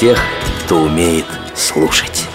тех, кто умеет слушать.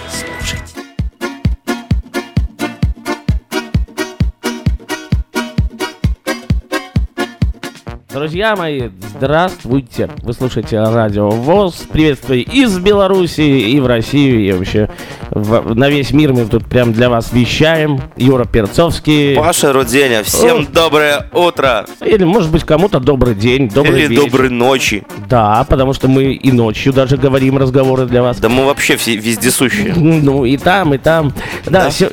Друзья мои, здравствуйте! Вы слушаете радио ВОЗ. Приветствую из Беларуси и в Россию, и вообще в- на весь мир мы тут прям для вас вещаем. Юра Перцовский. Паша Руденя, всем О. доброе утро Или, может быть, кому-то добрый день, добрый или вечер. доброй ночи. Да, потому что мы и ночью даже говорим разговоры для вас. Да мы вообще все вездесущие. Ну, и там, и там. Да, Да. се-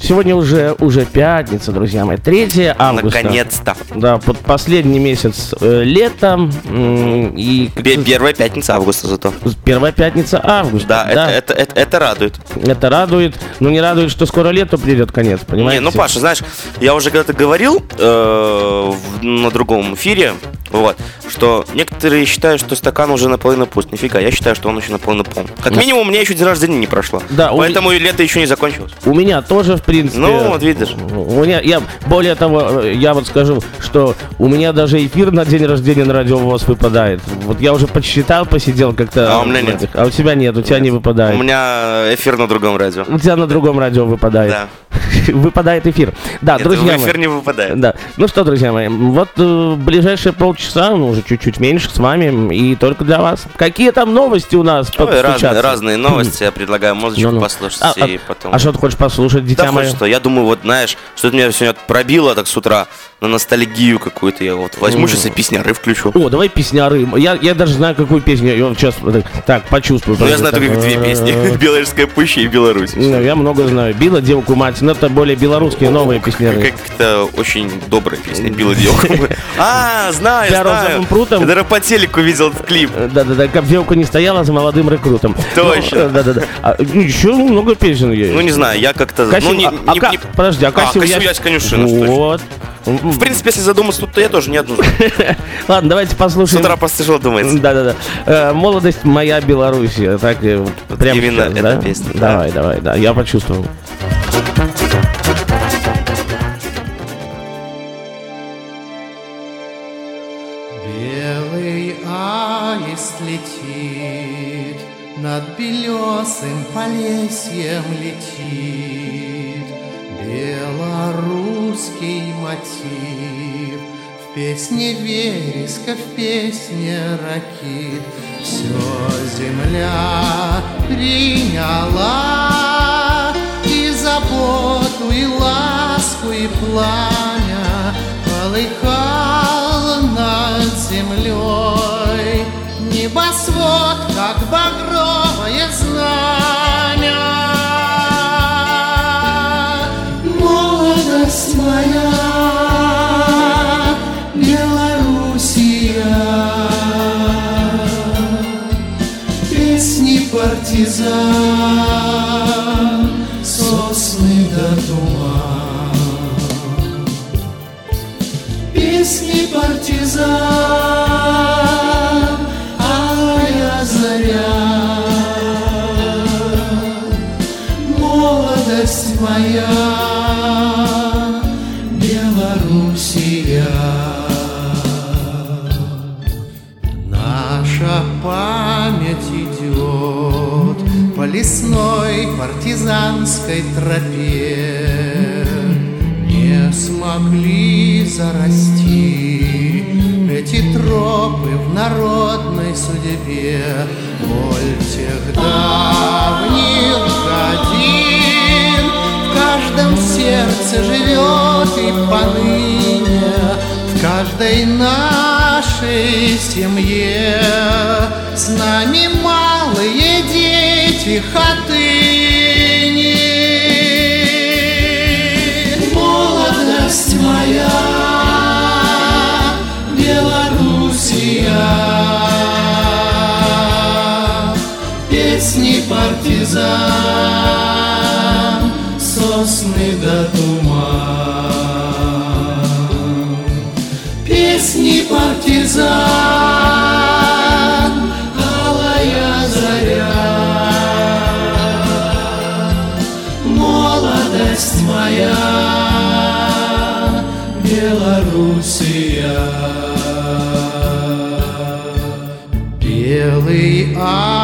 сегодня уже, уже пятница, друзья мои. 3 августа. Наконец-то. Да, под последний месяц э, лета. И Первая пятница августа зато. первая пятница августа. Да, Это, это, это, это радует. Это радует, но не радует, что скоро лету придет конец, понимаете? Не, ну, Паша, знаешь, я уже когда-то говорил э, на другом эфире, Вот. Что некоторые считают, что стакан уже наполовину пуст. Нифига, я считаю, что он еще наполовину полон. Как минимум, у меня еще день рождения не прошло. Да, у Поэтому и лето еще не закончилось. У меня тоже, в принципе. Ну, вот видишь. У меня, я, более того, я вот скажу, что у меня даже эфир на день рождения на радио ВОЗ выпадает. Вот я уже подсчитал, посидел как-то. А у меня нет. А у тебя нет, у тебя не выпадает. У меня эфир на другом радио. У тебя на другом радио выпадает. Да. Выпадает эфир. Да, Нет, друзья в мои. эфир не выпадает. Да. Ну что, друзья мои, вот э, ближайшие полчаса, ну уже чуть-чуть меньше с вами и только для вас. Какие там новости у нас? Ой, разные, разные новости. Я предлагаю музычку Ну-ну. послушать А, а- и потом. А что ты хочешь послушать, дитя Да мое? что, я думаю, вот знаешь, что-то меня сегодня пробило так с утра на ностальгию какую-то. Я вот возьму сейчас и песняры включу. О, давай песняры. Я, я даже знаю, какую песню. Я сейчас так, почувствую. Ну, я знаю только две песни. Белорусская пуща и Беларусь. Ну, я много знаю. Била девку мать, но это более белорусские новые песняры. Как-то очень добрая песня. Била девку. А, знаю, знаю. розовым прутом? Я даже по телеку видел этот клип. Э, Да-да-да, как девка не стояла за молодым рекрутом. Точно. Ну, Да-да-да. А, ну, еще много песен есть. Ну, не знаю, я как-то... Ну, а- а Подожди, а Кассив Ясь- конечно. Вот. В принципе, если задуматься, тут я тоже не одну. Ладно, давайте С послушаем. утра просто тяжело думается. Да-да-да. Э, Молодость моя Белоруссия. Так, э, прямо именно эта песня, да. Давай, давай, да, я почувствовал. Белесым полесьем летит. Белорусский мотив в песне вереска, в песне ракит. Все земля приняла и заботу, и ласку, и пламя полыхал над землей. Небосвод, как багровое знамя. Смогли зарасти эти тропы в народной судьбе. Боль тех давних годин в каждом сердце живет и поныне в каждой нашей семье с нами малые дети хатыни. Партизан, сосны до туман. Песни партизан, алая заря. Молодость моя, Белоруссия. Белый над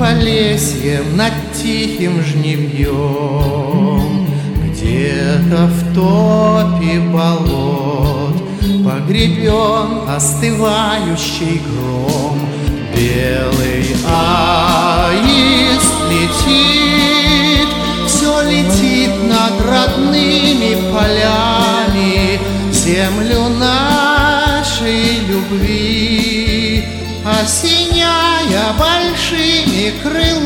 Полесьем, над тихим жневьем. Где-то в топе болот Погребен остывающий гром Белый аист летит Все летит над родными полями Землю нашей любви Осеняя большими крылами.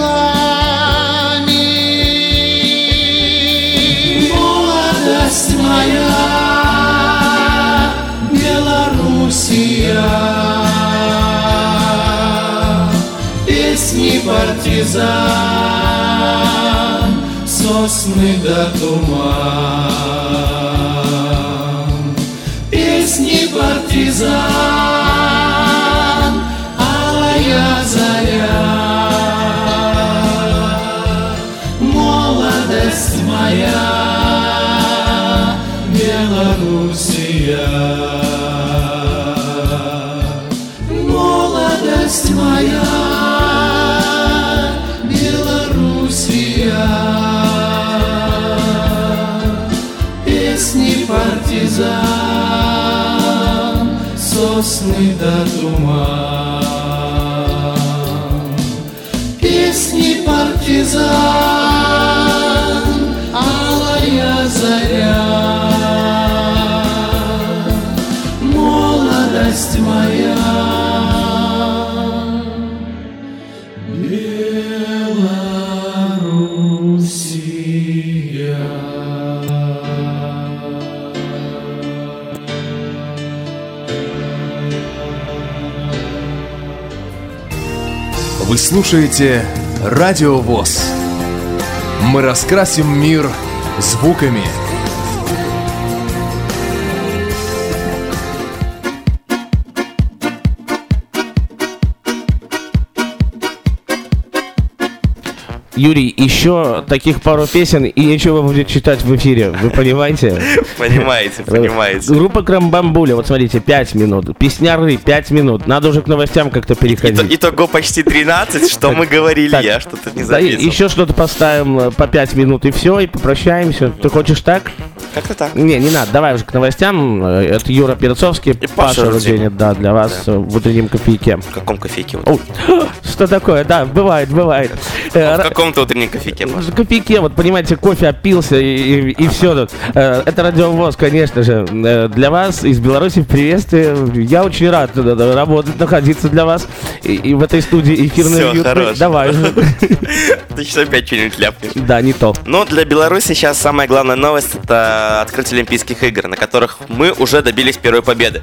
Молодость моя, Белоруссия, Песни партизан, сосны до туман. Песни партизан, моя, Белоруссия. Молодость моя, Белоруссия. Песни партизан, сосны до туман. Песни партизан, слушаете Радио ВОЗ. Мы раскрасим мир звуками. Юрий, еще таких пару песен и ничего будет читать в эфире, вы понимаете? Понимаете, понимаете. Группа Крамбамбуля, вот смотрите, 5 минут. Песняры 5 минут. Надо уже к новостям как-то переходить. Итого почти 13, что мы говорили, я что-то не заметил. еще что-то поставим э, по 5 минут и все, и попрощаемся. Ты хочешь так? Как-то так. Не, не надо, давай уже к новостям. Э, Это Юра Перцовский, Паша. Руденин, да, для вас э, в утреннем кофейке. В каком кофейке? что такое? Да, бывает, бывает. Э, В каком-то утреннем кофейке. В кофейке, вот понимаете, кофе опился и, все тут. Э, Это радиовоз, конечно же. Э, Для вас из Беларуси приветствие. Я очень рад работать, находиться для вас. И, и в этой студии эфирной Всё, уютной. хорош. Давай уже. Ты сейчас опять что-нибудь ляпнешь. Да, не то. Но для Беларуси сейчас самая главная новость это открытие Олимпийских игр, на которых мы уже добились первой победы.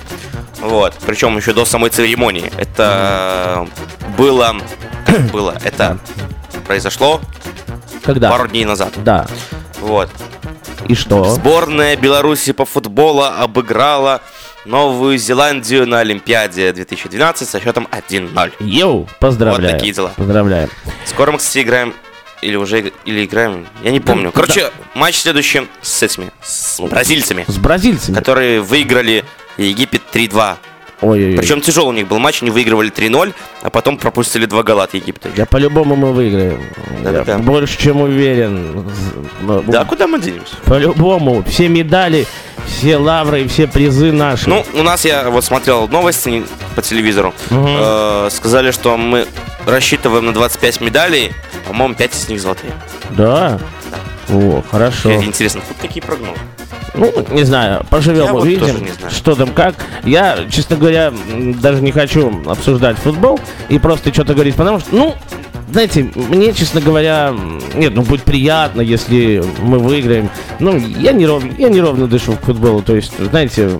Вот. Причем еще до самой церемонии. Это было. было? Это произошло Когда? пару дней назад. Да. Вот. И что? Сборная Беларуси по футболу обыграла Новую Зеландию на Олимпиаде 2012 со счетом 1-0. Йоу, поздравляю. Вот такие дела. Поздравляем. Скоро мы, кстати, играем или уже или играем, я не помню. Короче, матч следующий с этими, с бразильцами, С бразильцами. которые выиграли Египет 3-2. Ой-ой-ой. Причем тяжелый у них был матч, они выигрывали 3-0, а потом пропустили два гола от Египта. Да по-любому мы выиграем. Да-да-да. Я больше чем уверен. Да, куда мы денемся? По-любому. Все медали, все лавры и все призы наши. Ну, у нас я вот смотрел новости по телевизору. Мгм. Э, сказали, что мы рассчитываем на 25 медалей, по-моему, 5 из них золотые. Да? О, хорошо. Интересно, тут какие прогнозы? Ну, не знаю, поживем, Я вот увидим, не знаю. что там как. Я, честно говоря, даже не хочу обсуждать футбол и просто что-то говорить, потому что, ну, знаете, мне, честно говоря, нет, ну, будет приятно, если мы выиграем. Ну, я не, ров, я неровно дышу к футболу, то есть, знаете,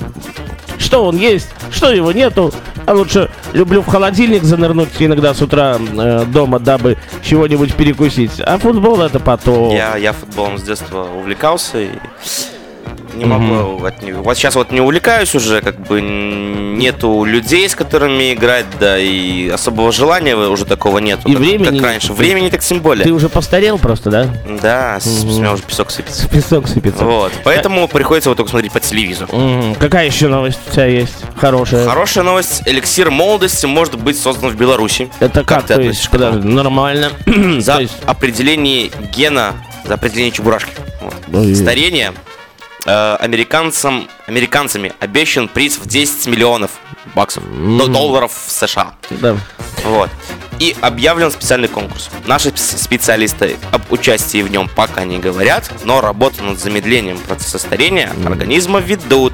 что он есть, что его нету. А лучше люблю в холодильник занырнуть иногда с утра э, дома, дабы чего-нибудь перекусить. А футбол это потом. Я, я футболом с детства увлекался и не могу от него. Вот сейчас вот не увлекаюсь уже, как бы нету людей, с которыми играть, да, и особого желания уже такого нету. И как, времени как раньше. Времени так тем более. Ты уже постарел просто, да? Да, с, с меня уже песок сыпется. Песок сыпется. Вот. Поэтому приходится вот только смотреть по телевизору. Мгм. Какая еще новость у тебя есть? Хорошая. Хорошая новость. Эликсир молодости может быть создан в Беларуси. Это как? ты то относишься есть, к этому? подожди, нормально. За есть, определение гена, за определение чебурашки. Вот. Старение э, американцам, американцами обещан приз в 10 миллионов баксов, до- долларов в США. да. Вот. И объявлен специальный конкурс. Наши спе- специалисты об участии в нем пока не говорят, но работу над замедлением процесса старения организма ведут.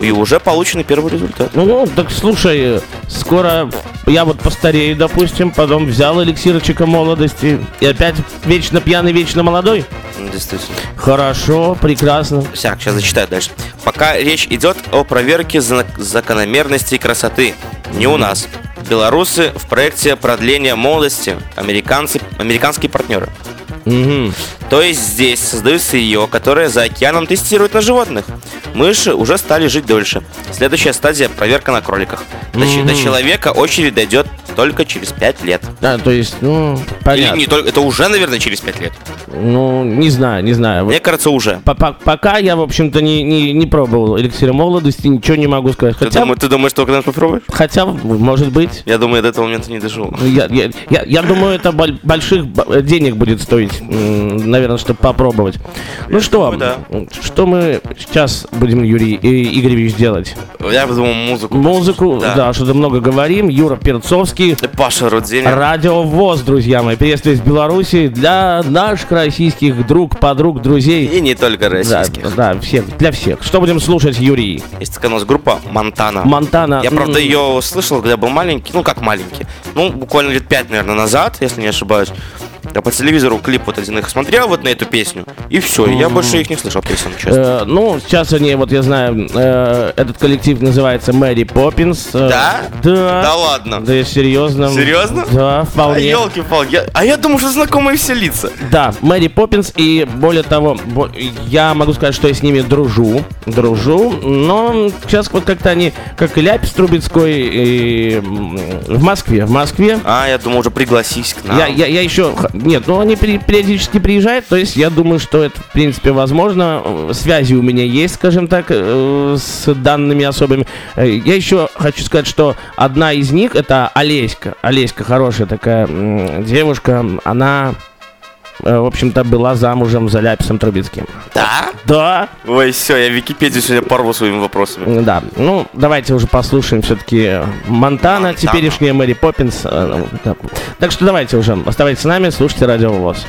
И уже получены первый результат. Ну, ну, так слушай, скоро я вот постарею, допустим, потом взял эликсирчика молодости и опять вечно пьяный, вечно молодой. Действительно. Хорошо, прекрасно. Так, сейчас зачитаю дальше. Пока речь идет о проверке закономерностей красоты. Не у нас. Белорусы в проекте продления молодости, американцы, американские партнеры. Мгм. То есть здесь создают сырье, которое за океаном тестируют на животных. Мыши уже стали жить дольше. Следующая стадия – проверка на кроликах. До, че- до человека очередь дойдет только через 5 лет. А, то есть, ну, Или понятно. не только, это уже, наверное, через 5 лет. Ну, не знаю, не знаю. Вот Мне кажется, уже. по- по- Пока я, в общем-то, не, не, не пробовал эликсира молодости, ничего не могу сказать. Ты, Хотя, думаешь, ты думаешь, что когда попробуешь? хотя может быть. Я думаю, до этого момента не дожил. Ну, Я, я, я, я думаю, это боль- больших денег будет стоить, наверное, чтобы попробовать. Ну что, да. что мы сейчас будем, Юрий Игоревич, делать? Я бы думал, музыку. Музыку, Да. да, что-то много говорим. Юра Перцовский, Паша Рудзенин. Радио ВОЗ, друзья мои. Приветствие из Беларуси для наших российских друг, подруг, друзей. И не только Да, российских. да, всех, для всех. Что будем слушать, Юрий? Есть такая у нас группа Монтана. Монтана. Я, правда, ее слышал, когда был маленький. Ну, как маленький. Ну, буквально лет пять, наверное, назад, если не ошибаюсь. Я по телевизору клип вот один их смотрел вот на эту песню. И все. Я больше их не слышал песен, честно. Э, ну, сейчас они, вот я знаю, э, этот коллектив называется Мэри Поппинс. Э, Да? Да. Да ладно. Да, я серьезно. Серьезно? Да, А вполне. елки-палки. Я- А я думаю, что знакомые все лица. Да, Мэри Поппинс, и более того, бо- я могу сказать, что я с ними дружу, дружу, но сейчас вот как-то они, как и Ляпис Трубецкой, и в Москве, в Москве. А, я думаю, уже пригласись к нам. Я, я, я еще... Нет, ну они периодически приезжают, то есть я думаю, что это, в принципе, возможно. Связи у меня есть, скажем так, э, с данными особыми. Э, Я еще хочу сказать, что одна из них, это Олеська. Олеська хорошая такая девушка, она... э, В общем-то, была замужем за Ляписом Трубецким. Да? Да, Ой, все, я Википедию сегодня порву своими вопросами. да. Ну, давайте уже послушаем все-таки Монтана, Монтана. теперешняя Мэри Поппинс. э. Так что давайте уже, оставайтесь с нами, слушайте Радио ВОЗ.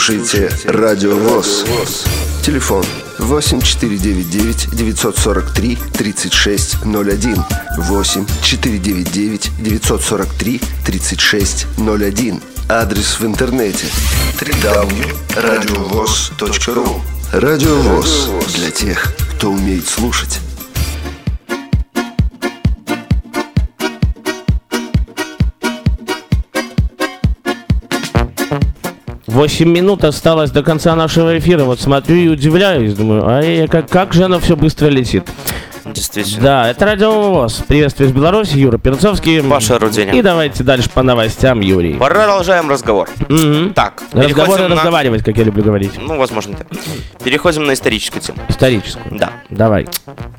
Слушаете Радио ВОЗ. Телефон 8499 943 3601 8 499 943 3601 Адрес в интернете www.radiovoz.ru Радио ВОЗ для тех, кто умеет слушать. 8 минут осталось до конца нашего эфира. Вот смотрю и удивляюсь. Думаю, а как, как же оно все быстро летит. Действительно. Да, это Радио ВОЗ. Приветствие из Беларуси, Юра Перцовский. Паша Руденя. И давайте дальше по новостям, Юрий. Продолжаем разговор. Мгм. Так, Разговоры на- разговаривать, как я люблю говорить. Ну, возможно, да. Переходим на историческую тему. Историческую. Да. Давай.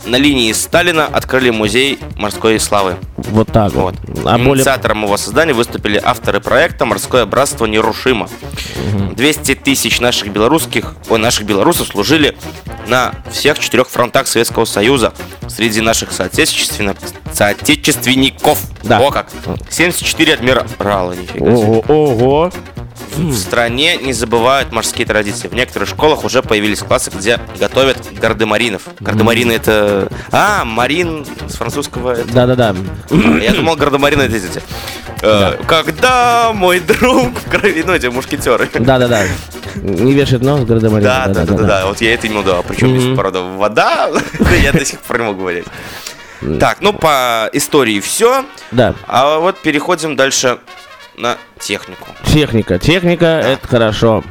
На линии Сталина открыли музей морской славы. Вот так вот. Вот. А более... Инициатором его создания выступили авторы проекта «Морское братство Нерушимо». 200 тысяч наших белорусских, ой, наших белорусов служили на всех четырех фронтах Советского Союза. Среди наших соотечественно- соотечественников. Да. О как. 74 адмирала. Нифига себе. Ого. В стране не забывают морские традиции. В некоторых школах уже появились классы, где готовят гардемаринов. Гардемарины это... А, марин с французского... это- Да-да-да. Я думал, гардемарины это эти. э, Когда мой друг в крови... Ну, эти мушкетеры. Да-да-да. Не вешает нос, Гардемарин. Да, да, да, да, да. Вот я это имел в виду. А причем Мгм. правда, вода, я до сих пор не могу говорить. Так, ну по истории все. Да. А вот переходим дальше на технику. Техника. Техника, это хорошо.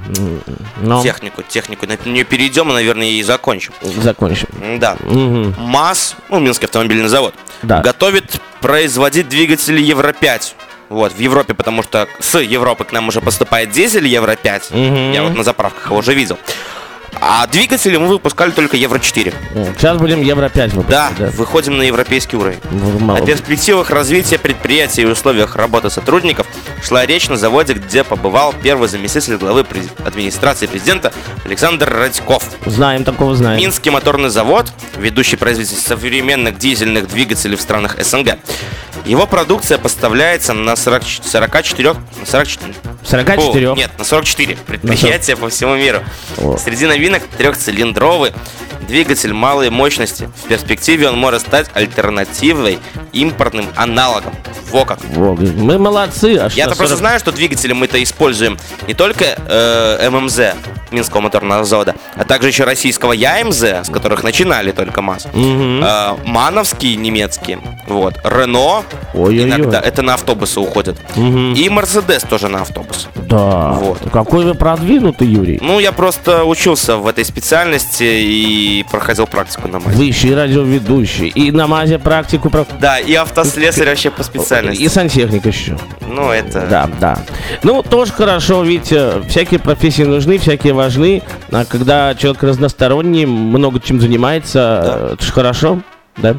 Но Технику, технику. На нее перейдем и, наверное, и закончим. закончим. Да. Мгм. МАЗ, ну, Минский автомобильный завод, Да. готовит производить двигатели Евро-5. Вот, в Европе, потому что с Европы к нам уже поступает дизель Евро-5. Мгм. Я вот на заправках его уже видел. А двигатели мы выпускали только Евро-4. Сейчас будем Евро 5 Да, выпускать. выходим на европейский уровень. Мало- О перспективах развития предприятия и условиях работы сотрудников шла речь на заводе, где побывал первый заместитель главы администрации президента Александр Радьков. Знаем, такого знаем. Минский моторный завод, ведущий производитель современных дизельных двигателей в странах СНГ. Его продукция поставляется на 40, 44, на 44, 44. Фу, нет, на 44 предприятия по всему миру. О. Среди новинок трехцилиндровый двигатель малой мощности. В перспективе он может стать альтернативой импортным аналогом. Во как. Во, Мы молодцы. аж Я-то просто 40 знаю, что двигатели мы-то используем не только э, ММЗ, Минского моторного завода, а также еще российского ЯМЗ, с которых начинали только МАЗ. Мгм. Э, Мановские немецкие, вот, Рено, Ой-ой-ой. иногда, это на автобусы уходят. Мгм. И Мерседес тоже на автобус. Да. Вот. Какой вы продвинутый, Юрий. Ну, я просто учился в этой специальности и проходил практику на МАЗе. Вы еще и радиоведущий, и на МАЗе практику про... Да, и автослесарь вообще по специальности. И сантехник еще. Ну, это... Да, да. Ну, тоже хорошо, ведь э, всякие профессии нужны, всякие важны. А когда человек разносторонний, много чем занимается, э, это же хорошо, да?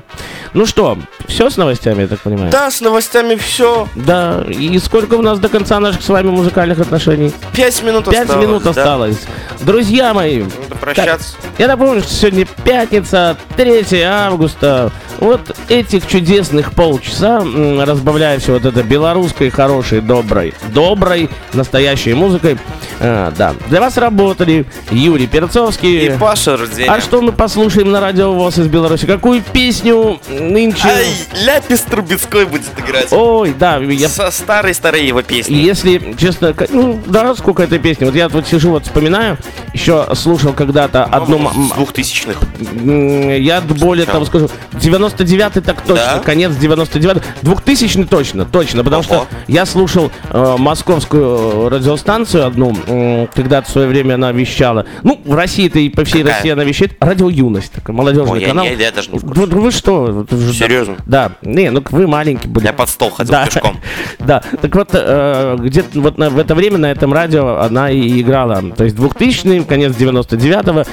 Ну что, все с новостями, я так понимаю? Да, с новостями все. Да, и сколько у нас до конца наших с вами музыкальных отношений? Пять минут Пять осталось. минут да. Друзья мои, Надо прощаться. я напомню, что сегодня пятница, 3 августа. Вот этих чудесных полчаса, разбавляя все вот это белорусской, хорошей, доброй, доброй, настоящей музыкой, э, да, для вас работали Юрий Перцовский. И Паша Руденя. А что мы послушаем на радио ВОЗ из Беларуси? Какую песню нынче? Ай, Ляпис Трубецкой будет играть. Ой, да, я Со старой-старой его песни. если, честно, ну, да, сколько этой песни. Вот я вот сижу, вот вспоминаю, еще слушал когда-то одну... м- С двухтысячных. Я более того скажу, 99-й так точно, Да? конец 99 2000 точно, точно, потому Ого. что я слушал э, московскую радиостанцию одну, м, когда-то в свое время она вещала. Ну, в России-то и по всей Какая? России она вещает. Радио Юность, такой молодежный Ой, я, канал. не- я даже не в курсе. Вы, вы что? Серьезно? Да. Не, ну вы маленький были. Я под стол ходил Да. пешком. Да, так вот, э, где-то вот на- в это время на этом радио она и играла. То есть 2000 конец 99-го.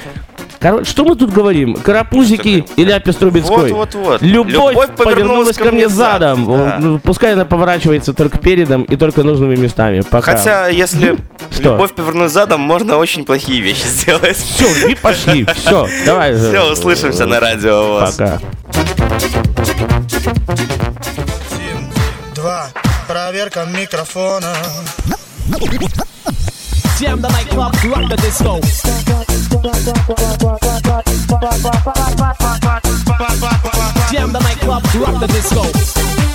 Короче, что мы тут говорим? Карапузики Что или Ляпис Трубецкой? Вот-вот-вот. Любовь, повернулась ко мне задом. Да. Ну, Пускай она поворачивается только передом и только нужными местами. Пока. Хотя, если Что? любовь повернуть задом, можно очень плохие вещи сделать. Все, и пошли. Все, давай. Все, услышимся на радио у вас. Пока. Два. Проверка микрофона. Jam the nightclub, rock the disco. Jam the nightclub, rock the disco.